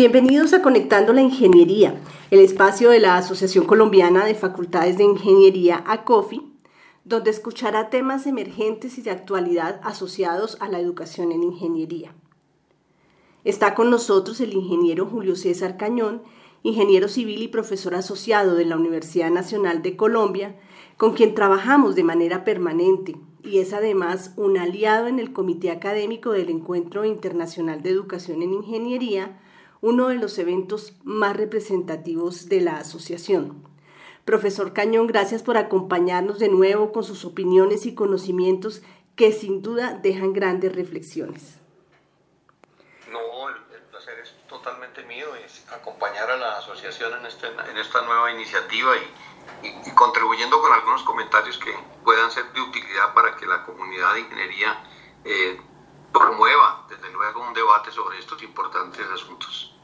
Bienvenidos a Conectando la Ingeniería, el espacio de la Asociación Colombiana de Facultades de Ingeniería, ACOFI, donde escuchará temas emergentes y de actualidad asociados a la educación en ingeniería. Está con nosotros el ingeniero Julio César Cañón, ingeniero civil y profesor asociado de la Universidad Nacional de Colombia, con quien trabajamos de manera permanente y es además un aliado en el Comité Académico del Encuentro Internacional de Educación en Ingeniería, uno de los eventos más representativos de la asociación. Profesor Cañón, gracias por acompañarnos de nuevo con sus opiniones y conocimientos que sin duda dejan grandes reflexiones. No, el, placer es totalmente mío, es acompañar a la asociación en, este, en esta nueva iniciativa y, y, contribuyendo con algunos comentarios que puedan ser de utilidad para que la comunidad de ingeniería eh, promueva, desde luego, un debate sobre estos importantes asuntos.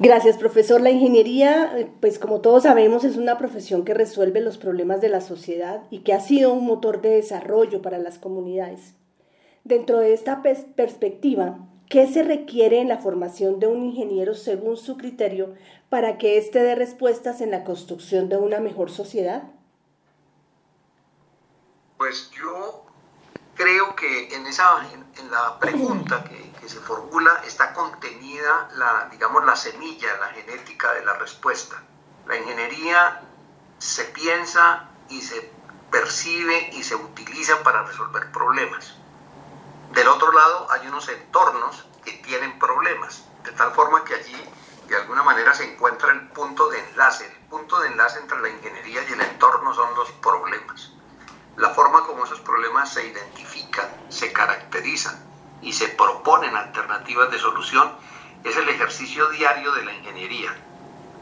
Gracias, profesor. La ingeniería, pues como todos sabemos, es una profesión que resuelve los problemas de la sociedad y que ha sido un motor de desarrollo para las comunidades. Dentro de esta perspectiva, ¿qué se requiere en la formación de un ingeniero según su criterio para que éste dé respuestas en la construcción de una mejor sociedad? Pues yo creo que en, esa, en, la pregunta que, que, se formula está contenida la, digamos, la semilla, la genética de la respuesta. La ingeniería se piensa y se percibe y se utiliza para resolver problemas. Del otro lado hay unos entornos que tienen problemas, de tal forma que allí de alguna manera se encuentra el punto de enlace. El punto de enlace entre la ingeniería y el entorno son los problemas. La forma como esos problemas se identifican, se caracterizan y se proponen alternativas de solución es el ejercicio diario de la ingeniería.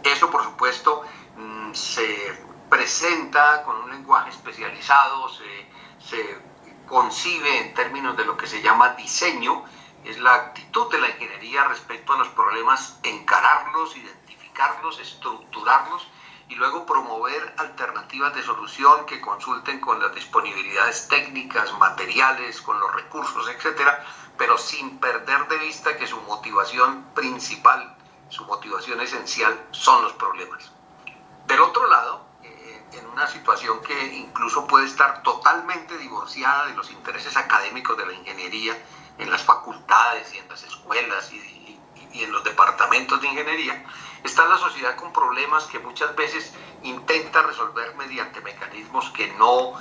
Eso, por supuesto, mm, se presenta con un lenguaje especializado, se, se concibe en términos de lo que se llama diseño, es la actitud de la ingeniería respecto a los problemas, encararlos, identificarlos, estructurarlos y luego promover alternativas de solución que consulten con las disponibilidades técnicas, materiales, con los recursos, etcétera, pero sin perder de vista que su motivación principal, su motivación esencial son los problemas. Del otro lado, eh, en una situación que incluso puede estar totalmente divorciada de los intereses académicos de la ingeniería en las facultades y en las escuelas y, y en los departamentos de ingeniería, Está la sociedad con problemas que muchas veces intenta resolver mediante mecanismos que no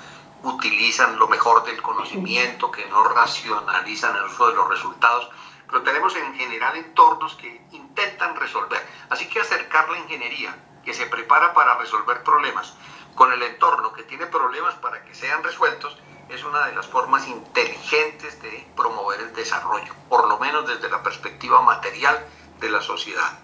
utilizan lo mejor del conocimiento, que no racionalizan el uso de los resultados, pero tenemos en general entornos que intentan resolver. Así que acercar la ingeniería, que se prepara para resolver problemas, con el entorno que tiene problemas para que sean resueltos, es una de las formas inteligentes de promover el desarrollo, por lo menos desde la perspectiva material de la sociedad.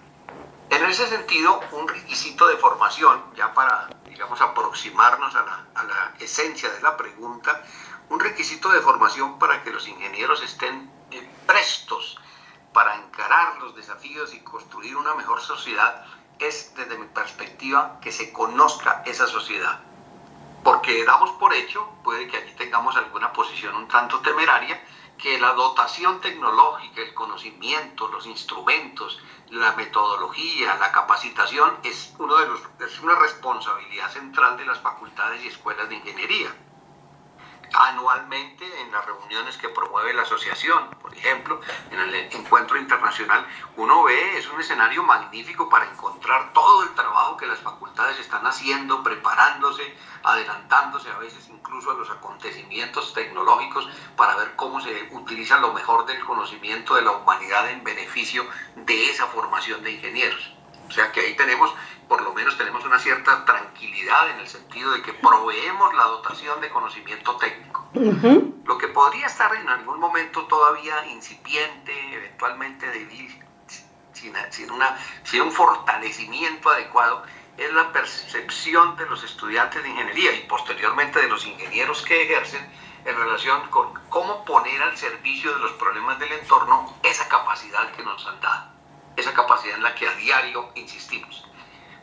En ese sentido, un requisito de formación, ya para, digamos, aproximarnos a la, esencia de la pregunta, un requisito de formación para que los ingenieros estén eh, prestos para encarar los desafíos y construir una mejor sociedad es, desde mi perspectiva, que se conozca esa sociedad. Porque damos por hecho, puede que aquí tengamos alguna posición un tanto temeraria, que la dotación tecnológica, el conocimiento, los instrumentos, la metodología, la capacitación es, uno de los, es una responsabilidad central de las facultades y escuelas de ingeniería anualmente en las reuniones que promueve la asociación, por ejemplo, en el encuentro internacional, uno ve, es un escenario magnífico para encontrar todo el trabajo que las facultades están haciendo, preparándose, adelantándose a veces incluso a los acontecimientos tecnológicos para ver cómo se utiliza lo mejor del conocimiento de la humanidad en beneficio de esa formación de ingenieros. O sea que ahí tenemos por lo menos tenemos una cierta tranquilidad en el sentido de que proveemos la dotación de conocimiento técnico. Lo que podría estar en algún momento todavía incipiente, eventualmente débil, sin, sin, una, sin un fortalecimiento adecuado, es la percepción de los estudiantes de ingeniería y posteriormente de los ingenieros que ejercen en relación con cómo poner al servicio de los problemas del entorno esa capacidad que nos han dado, esa capacidad en la que a diario insistimos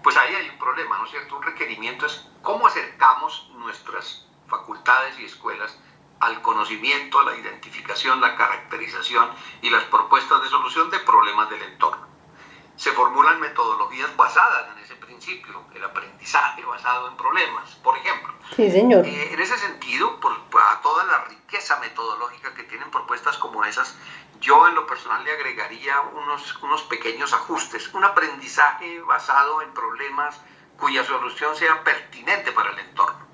pues ahí hay un problema, ¿no es cierto? Un requerimiento es cómo acercamos nuestras facultades y escuelas al conocimiento, a la identificación, la caracterización y las propuestas de solución de problemas del entorno. se formulan metodologías basadas en ese principio, el aprendizaje basado en problemas, por ejemplo. Sí, señor. Eh, en ese sentido, por, a toda la riqueza metodológica que tienen propuestas como esas, yo en lo personal le agregaría unos, unos pequeños ajustes, un aprendizaje basado en problemas cuya solución sea pertinente para el entorno.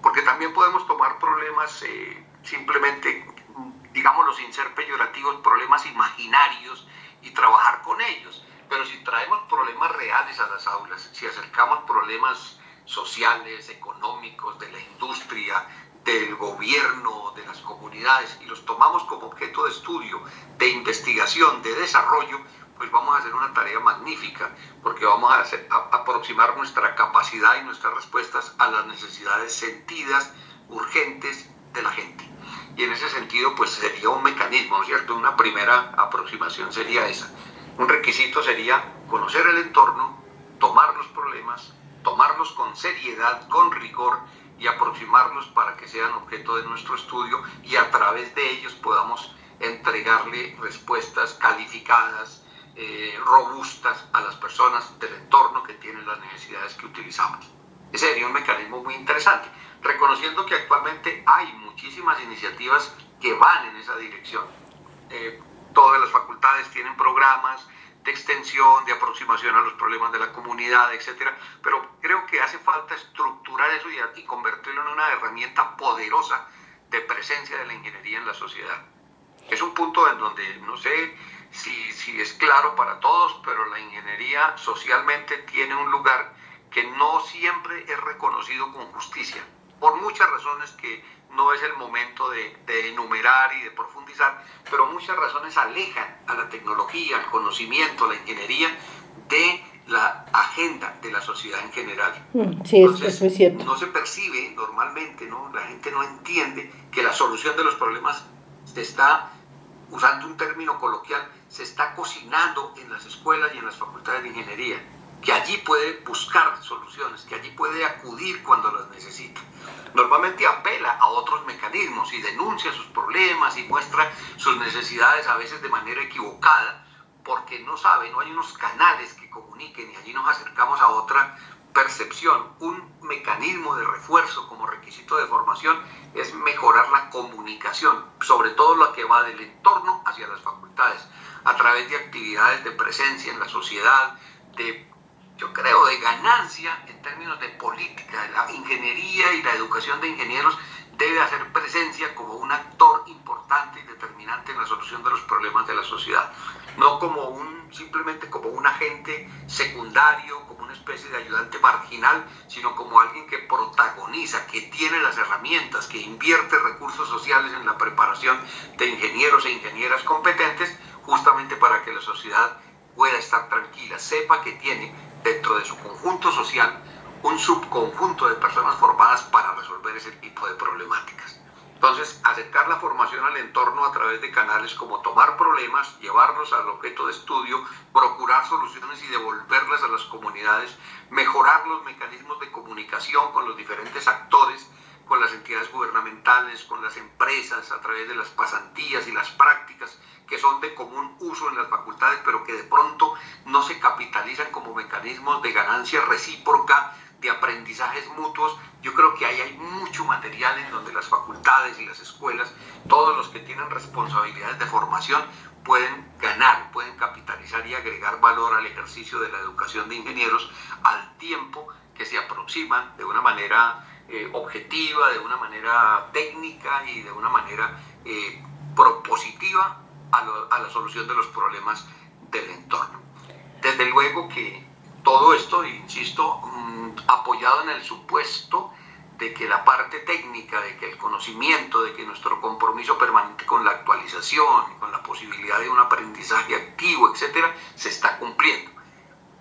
Porque también podemos tomar problemas eh, simplemente, digámoslo sin ser peyorativos, problemas imaginarios y trabajar con ellos. Pero si traemos problemas reales a las aulas, si acercamos problemas sociales, económicos, de la industria, del gobierno, de las comunidades, y los tomamos como objeto de estudio, de investigación, de desarrollo, pues vamos a hacer una tarea magnífica, porque vamos a, aproximar nuestra capacidad y nuestras respuestas a las necesidades sentidas, urgentes de la gente. Y en ese sentido, pues sería un mecanismo, ¿no es cierto? Una primera aproximación sería esa. Un requisito sería conocer el entorno, tomar los problemas, tomarlos con seriedad, con rigor y aproximarlos para que sean objeto de nuestro estudio y a través de ellos podamos entregarle respuestas calificadas, eh, robustas a las personas del entorno que tienen las necesidades que utilizamos. Ese sería un mecanismo muy interesante, reconociendo que actualmente hay muchísimas iniciativas que van en esa dirección. Eh, todas las facultades tienen programas de extensión, de aproximación a los problemas de la comunidad, etcétera, pero creo que hace falta estructurar eso y, y convertirlo en una herramienta poderosa de presencia de la ingeniería en la sociedad. Es un punto en donde no sé si, si es claro para todos, pero la ingeniería socialmente tiene un lugar que no siempre es reconocido con justicia, por muchas razones que no es el momento de, de, enumerar y de profundizar, pero muchas razones alejan a la tecnología, al conocimiento, a la ingeniería de la agenda de la sociedad en general. Mm, sí, Entonces, es muy cierto. No se percibe normalmente, ¿no? la gente no entiende que la solución de los problemas se está, usando un término coloquial, se está cocinando en las escuelas y en las facultades de ingeniería, que allí puede buscar soluciones, que allí puede acudir cuando las necesita. Normalmente apela a otros mecanismos y denuncia sus problemas y muestra sus necesidades a veces de manera equivocada, porque no sabe, no hay unos canales que comuniquen y allí nos acercamos a otra percepción. Un mecanismo de refuerzo como requisito de formación es mejorar la comunicación, sobre todo la que va del entorno hacia las facultades a través de actividades de presencia en la sociedad, de, yo creo, de ganancia en términos de política. La ingeniería y la educación de ingenieros debe hacer presencia como un actor importante y determinante en la solución de los problemas de la sociedad, no como un simplemente como un agente secundario, como una especie de ayudante marginal, sino como alguien que protagoniza, que tiene las herramientas, que invierte recursos sociales en la preparación de ingenieros e ingenieras competentes justamente para que la sociedad pueda estar tranquila, sepa que tiene dentro de su conjunto social un subconjunto de personas formadas para resolver ese tipo de problemáticas. Entonces, acercar la formación al entorno a través de canales como tomar problemas, llevarlos al objeto de estudio, procurar soluciones y devolverlas a las comunidades, mejorar los mecanismos de comunicación con los diferentes actores, con las entidades gubernamentales, con las empresas, a través de las pasantías y las prácticas que son de común uso en las facultades, pero que de pronto no se capitalizan como mecanismos de ganancia recíproca, de aprendizajes mutuos. Yo creo que ahí hay mucho material en donde las facultades y las escuelas, todos los que tienen responsabilidades de formación, pueden ganar, pueden capitalizar y agregar valor al ejercicio de la educación de ingenieros al tiempo que se aproximan de una manera eh, objetiva, de una manera técnica y de una manera eh, propositiva a, la solución de los problemas del entorno. Desde luego que todo esto, insisto, mm, apoyado en el supuesto de que la parte técnica, de que el conocimiento, de que nuestro compromiso permanente con la actualización, con la posibilidad de un aprendizaje activo, etcétera, se está cumpliendo.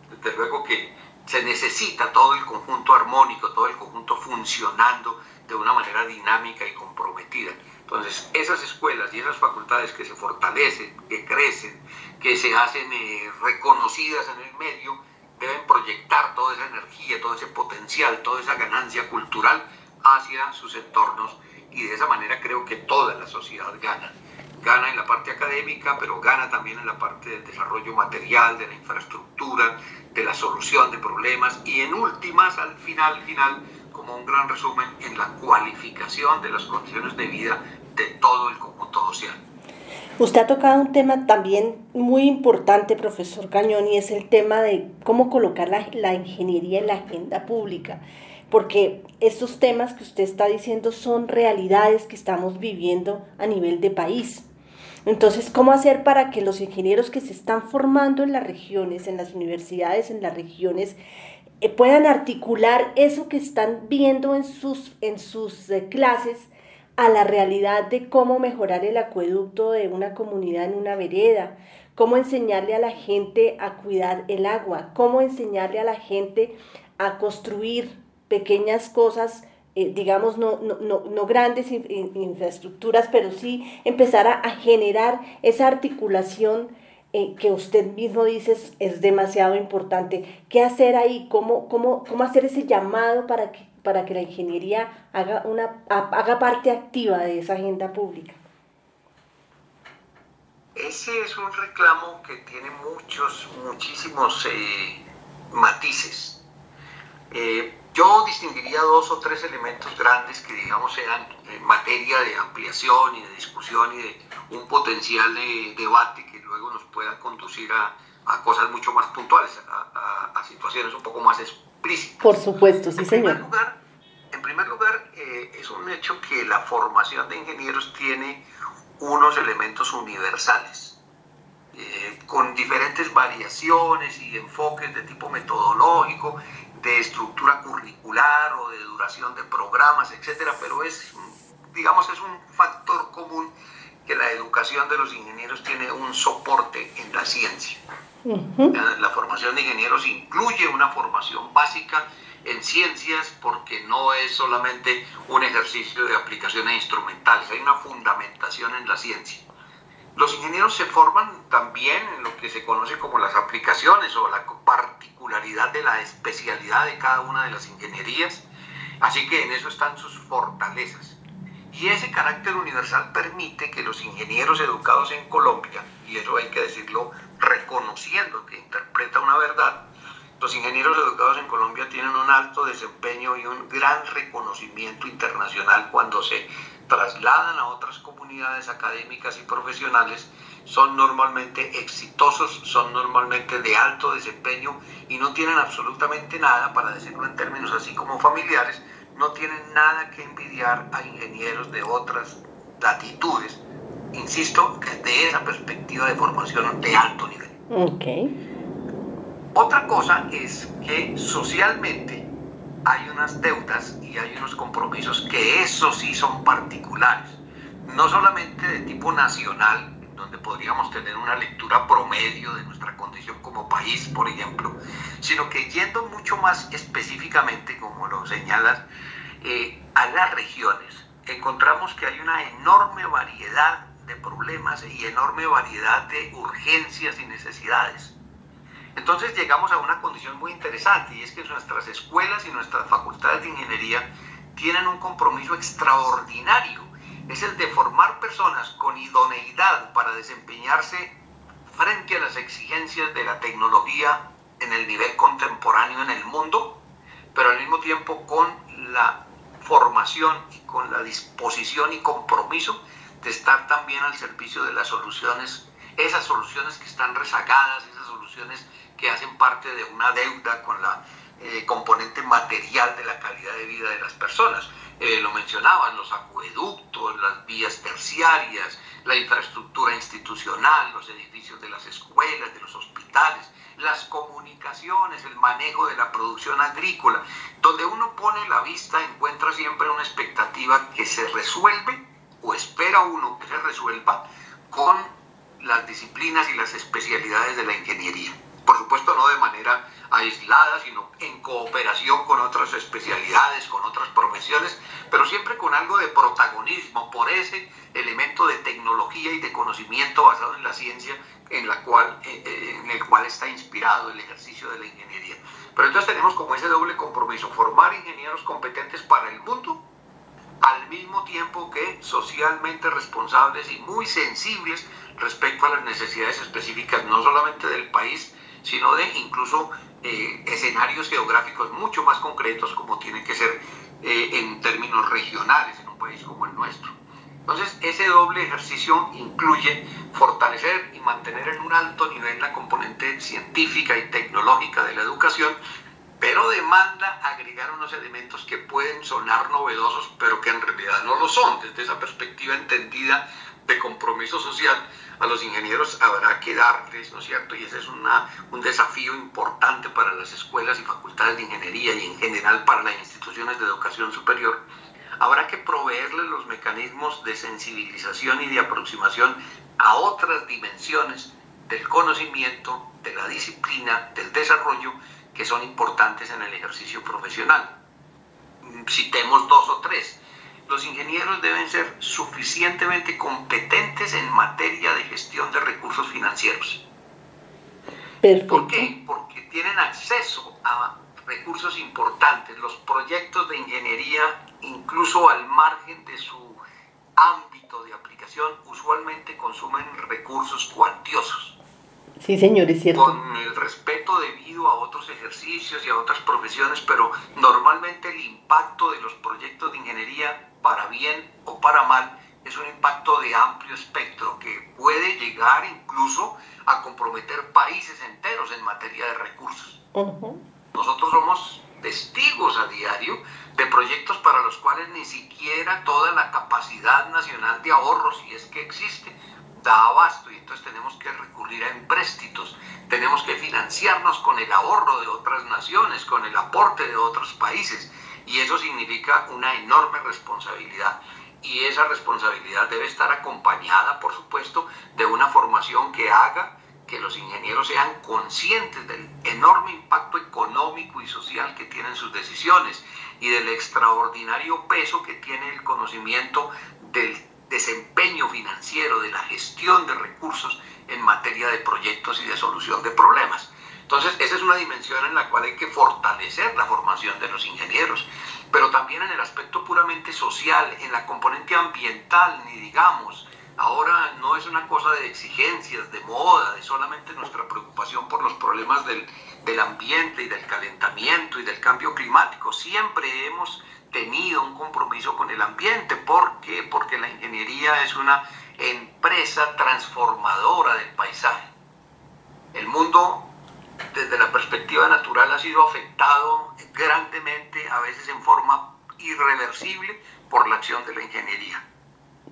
Desde luego que se necesita todo el conjunto armónico, todo el conjunto funcionando de una manera dinámica y comprometida. Entonces, esas escuelas y esas facultades que se fortalecen, que crecen, que se hacen eh, reconocidas en el medio, deben proyectar toda esa energía, todo ese potencial, toda esa ganancia cultural hacia sus entornos y de esa manera creo que toda la sociedad gana. Gana en la parte académica, pero gana también en la parte del desarrollo material, de la infraestructura, de la solución de problemas y en últimas, al final, final, como un gran resumen, en la cualificación de las condiciones de vida de todo el conjunto social. Usted ha tocado un tema también muy importante, profesor Cañón, y es el tema de cómo colocar la, la, ingeniería en la agenda pública, porque estos temas que usted está diciendo son realidades que estamos viviendo a nivel de país. Entonces, ¿cómo hacer para que los ingenieros que se están formando en las regiones, en las universidades, en las regiones, eh, puedan articular eso que están viendo en sus, en sus eh, clases a la realidad de cómo mejorar el acueducto de una comunidad en una vereda, cómo enseñarle a la gente a cuidar el agua, cómo enseñarle a la gente a construir pequeñas cosas, eh, digamos, no, no, grandes infraestructuras, pero sí empezar a, generar esa articulación eh, que usted mismo dice es, demasiado importante. ¿Qué hacer ahí? ¿Cómo, cómo, cómo hacer ese llamado para que para que la ingeniería haga, una, haga parte activa de esa agenda pública? Ese es un reclamo que tiene muchos, muchísimos eh, matices. Yo distinguiría dos o tres elementos grandes que, digamos, sean en materia de ampliación y de discusión y de un potencial de debate que luego nos pueda conducir a, a cosas mucho más puntuales, a, a, situaciones un poco más explícitas. Por supuesto, sí, en señor. Primer lugar, en primer lugar, eh, es un hecho que la formación de ingenieros tiene unos elementos universales, eh, con diferentes variaciones y enfoques de tipo metodológico, de estructura curricular o de duración de programas, etcétera, pero es, digamos, es un factor común que la educación de los ingenieros tiene un soporte en la ciencia. La formación de ingenieros incluye una formación básica en ciencias porque no es solamente un ejercicio de aplicaciones instrumentales, hay una fundamentación en la ciencia. Los ingenieros se forman también en lo que se conoce como las aplicaciones o la particularidad de la especialidad de cada una de las ingenierías, así que en eso están sus fortalezas. Y ese carácter universal permite que los ingenieros educados en Colombia, y eso hay que decirlo reconociendo que interpreta una verdad, los ingenieros educados en Colombia tienen un alto desempeño y un gran reconocimiento internacional cuando se trasladan a otras comunidades académicas y profesionales, son normalmente exitosos, son normalmente de alto desempeño y no tienen absolutamente nada, para decirlo en términos así como familiares, no tienen nada que envidiar a ingenieros de otras latitudes. Insisto, desde esa perspectiva de formación de alto nivel. Okay. Otra cosa es que socialmente hay unas deudas y hay unos compromisos que esos sí son particulares, no solamente de tipo nacional, donde podríamos tener una lectura promedio de nuestra condición como país, por ejemplo, sino que yendo mucho más específicamente, como lo señalas, eh, a las regiones, encontramos que hay una enorme variedad de problemas y enorme variedad de urgencias y necesidades. Entonces llegamos a una condición muy interesante y es que nuestras escuelas y nuestras facultades de ingeniería tienen un compromiso extraordinario. Es el de formar personas con idoneidad para desempeñarse frente a las exigencias de la tecnología en el nivel contemporáneo en el mundo, pero al mismo tiempo con la formación y con la disposición y compromiso de estar también al servicio de las soluciones, esas soluciones que están rezagadas, esas soluciones que hacen parte de una deuda con la eh, componente material de la calidad de vida de las personas. Eh, lo mencionaban, los acueductos, las vías terciarias, la infraestructura institucional, los edificios de las escuelas, de los hospitales, las comunicaciones, el manejo de la producción agrícola. Donde uno pone la vista encuentra siempre una expectativa que se resuelve o espera uno que se resuelva con las disciplinas y las especialidades de la ingeniería por supuesto no de manera aislada, sino en cooperación con otras especialidades, con otras profesiones, pero siempre con algo de protagonismo por ese elemento de tecnología y de conocimiento basado en la ciencia en, la cual, eh, eh, en el cual está inspirado el ejercicio de la ingeniería. Pero entonces tenemos como ese doble compromiso, formar ingenieros competentes para el mundo al mismo tiempo que socialmente responsables y muy sensibles respecto a las necesidades específicas no solamente del país, sino de incluso eh, escenarios geográficos mucho más concretos como tienen que ser eh, en términos regionales en un país como el nuestro. Entonces, ese doble ejercicio incluye fortalecer y mantener en un alto nivel la componente científica y tecnológica de la educación, pero demanda agregar unos elementos que pueden sonar novedosos, pero que en realidad no lo son, desde esa perspectiva entendida de compromiso social. A los ingenieros habrá que darles, ¿no es cierto? Y ese es una, un desafío importante para las escuelas y facultades de ingeniería y en general para las instituciones de educación superior. Habrá que proveerles los mecanismos de sensibilización y de aproximación a otras dimensiones del conocimiento, de la disciplina, del desarrollo que son importantes en el ejercicio profesional. Citemos dos o tres. Los ingenieros deben ser suficientemente competentes en materia de gestión de recursos financieros. ¿Por qué? Porque tienen acceso a recursos importantes. Los proyectos de ingeniería, incluso al margen de su ámbito de aplicación, usualmente consumen recursos cuantiosos. Sí, señor, es cierto. Con el respeto debido a otros ejercicios y a otras profesiones, pero normalmente el impacto de los proyectos de ingeniería, para bien o para mal, es un impacto de amplio espectro que puede llegar incluso a comprometer países enteros en materia de recursos. Nosotros somos testigos a diario de proyectos para los cuales ni siquiera toda la capacidad nacional de ahorro, si es que existe, da abasto y entonces tenemos que recurrir a empréstitos, tenemos que financiarnos con el ahorro de otras naciones, con el aporte de otros países. Y eso significa una enorme responsabilidad. Y esa responsabilidad debe estar acompañada, por supuesto, de una formación que haga que los ingenieros sean conscientes del enorme impacto económico y social que tienen sus decisiones y del extraordinario peso que tiene el conocimiento del desempeño financiero, de la gestión de recursos en materia de proyectos y de solución de problemas. Entonces, esa es una dimensión en la cual hay que fortalecer la formación de los ingenieros, pero también en el aspecto puramente social, en la componente ambiental, ni digamos. Ahora no es una cosa de exigencias, de moda, de solamente nuestra preocupación por los problemas del, del ambiente y del calentamiento y del cambio climático. Siempre hemos tenido un compromiso con el ambiente. ¿Por qué? Porque la ingeniería es una empresa transformadora del paisaje. El mundo, desde la perspectiva natural, ha sido afectado grandemente, a veces en forma irreversible, por la acción de la ingeniería.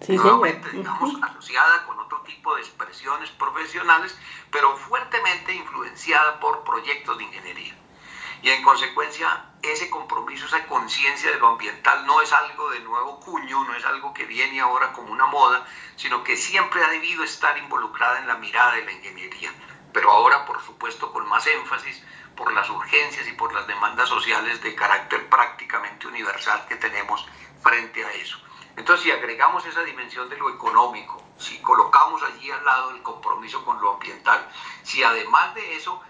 Nuevamente, digamos, asociada con otro tipo de expresiones profesionales, pero fuertemente influenciada por proyectos de ingeniería. Y en consecuencia, ese compromiso, esa conciencia de lo ambiental no es algo de nuevo cuño, no es algo que viene ahora como una moda, sino que siempre ha debido estar involucrada en la mirada de la ingeniería. Pero ahora, por supuesto, con más énfasis por las urgencias y por las demandas sociales de carácter prácticamente universal que tenemos frente a eso. Entonces, si agregamos esa dimensión de lo económico, si colocamos allí al lado el compromiso con lo ambiental, si además de eso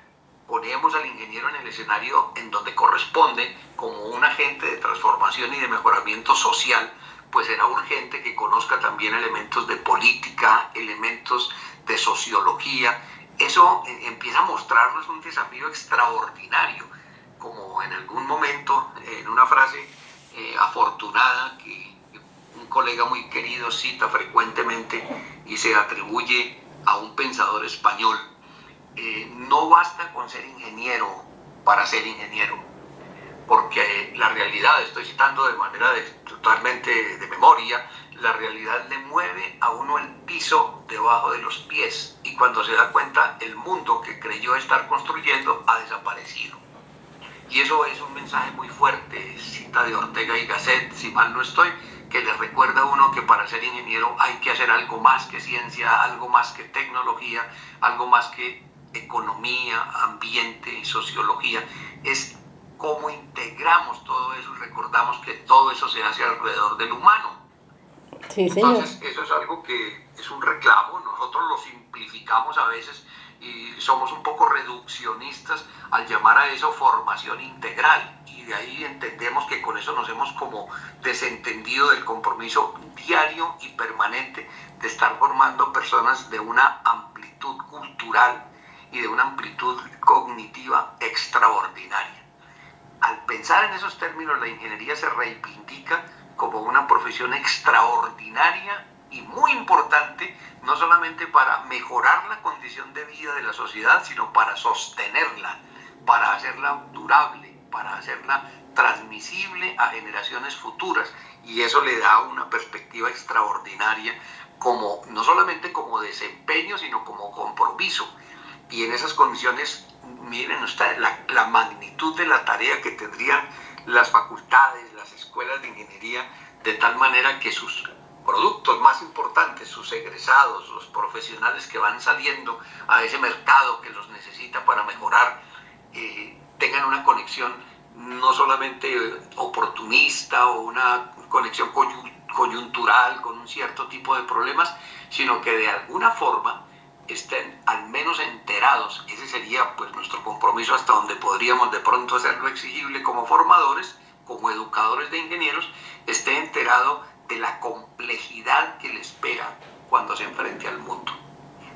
ponemos al ingeniero en el escenario en donde corresponde como un agente de transformación y de mejoramiento social, pues será urgente que conozca también elementos de política, elementos de sociología. Eso eh, empieza a mostrarnos un desafío extraordinario, como en algún momento, en una frase eh, afortunada que un colega muy querido cita frecuentemente y se atribuye a un pensador español, eh, no basta con ser ingeniero para ser ingeniero, porque la realidad, estoy citando de manera totalmente de memoria, la realidad le mueve a uno el piso debajo de los pies y cuando se da cuenta el mundo que creyó estar construyendo ha desaparecido. Y eso es un mensaje muy fuerte, cita de Ortega y Gasset, si mal no estoy, que le recuerda a uno que para ser ingeniero hay que hacer algo más que ciencia, algo más que tecnología, algo más que economía, ambiente, sociología, es cómo integramos todo eso y recordamos que todo eso se hace alrededor del humano. Entonces, eso es algo que es un reclamo, nosotros lo simplificamos a veces y somos un poco reduccionistas al llamar a eso formación integral. Y de ahí entendemos que con eso nos hemos como desentendido del compromiso diario y permanente de estar formando personas de una amplitud cultural y de una amplitud cognitiva extraordinaria. Al pensar en esos términos, la ingeniería se reivindica como una profesión extraordinaria y muy importante, no solamente para mejorar la condición de vida de la sociedad, sino para sostenerla, para hacerla durable, para hacerla transmisible a generaciones futuras. Y eso le da una perspectiva extraordinaria, como, no solamente como desempeño, sino como compromiso. Y en esas condiciones, miren ustedes la, magnitud de la tarea que tendrían las facultades, las escuelas de ingeniería, de tal manera que sus productos más importantes, sus egresados, los profesionales que van saliendo a ese mercado que los necesita para mejorar, eh, tengan una conexión no solamente oportunista o una conexión coyuntural con un cierto tipo de problemas, sino que de alguna forma estén al menos enterados. Ese sería pues nuestro compromiso hasta donde podríamos de pronto hacerlo exigible como formadores, como educadores de ingenieros, esté enterado de la complejidad que le espera cuando se enfrente al mundo.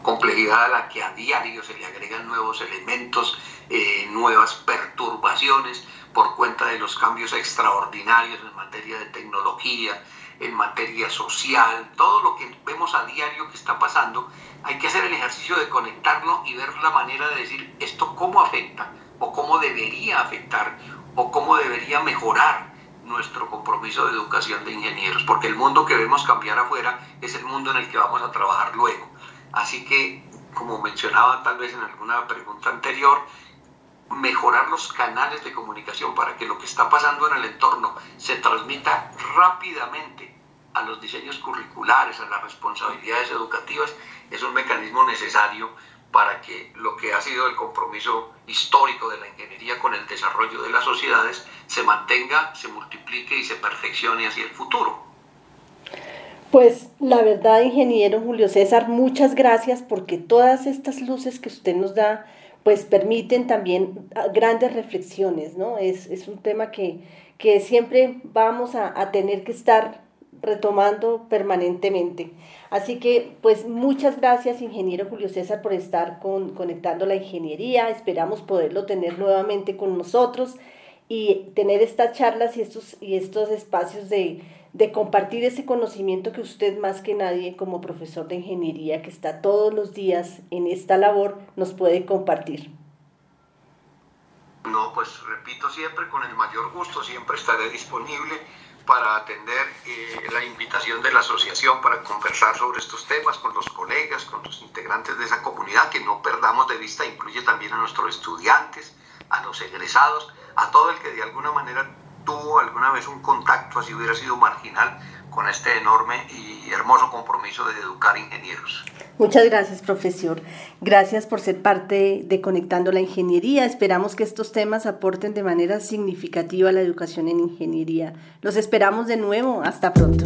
Complejidad a la que a diario se le agregan nuevos elementos, eh, nuevas perturbaciones por cuenta de los cambios extraordinarios en materia de tecnología, en materia social, todo lo que vemos a diario que está pasando, hay que hacer el ejercicio de conectarlo y ver la manera de decir esto cómo afecta o cómo debería afectar o cómo debería mejorar nuestro compromiso de educación de ingenieros, porque el mundo que vemos cambiar afuera es el mundo en el que vamos a trabajar luego. Así que, como mencionaba tal vez en alguna pregunta anterior, mejorar los canales de comunicación para que lo que está pasando en el entorno se transmita rápidamente a los diseños curriculares, a las responsabilidades educativas, es un mecanismo necesario para que lo que ha sido el compromiso histórico de la ingeniería con el desarrollo de las sociedades se mantenga, se multiplique y se perfeccione hacia el futuro. Pues la verdad, ingeniero Julio César, muchas gracias porque todas estas luces que usted nos da, pues permiten también grandes reflexiones, ¿no? Es, un tema que, que siempre vamos a, a tener que estar retomando permanentemente. Así que, pues muchas gracias, ingeniero Julio César, por estar con, conectando la ingeniería. Esperamos poderlo tener nuevamente con nosotros y tener estas charlas y estos, y estos espacios de, de compartir ese conocimiento que usted más que nadie como profesor de ingeniería que está todos los días en esta labor nos puede compartir. No, pues repito siempre con el mayor gusto, siempre estaré disponible para atender eh, la invitación de la asociación para conversar sobre estos temas con los colegas, con los integrantes de esa comunidad, que no perdamos de vista, incluye también a nuestros estudiantes, a los egresados, a todo el que de alguna manera tuvo alguna vez un contacto, así hubiera sido marginal, con este enorme y hermoso compromiso de educar ingenieros. Muchas gracias, profesor. Gracias por ser parte de Conectando la Ingeniería. Esperamos que estos temas aporten de manera significativa a la educación en ingeniería. Los esperamos de nuevo. Hasta pronto.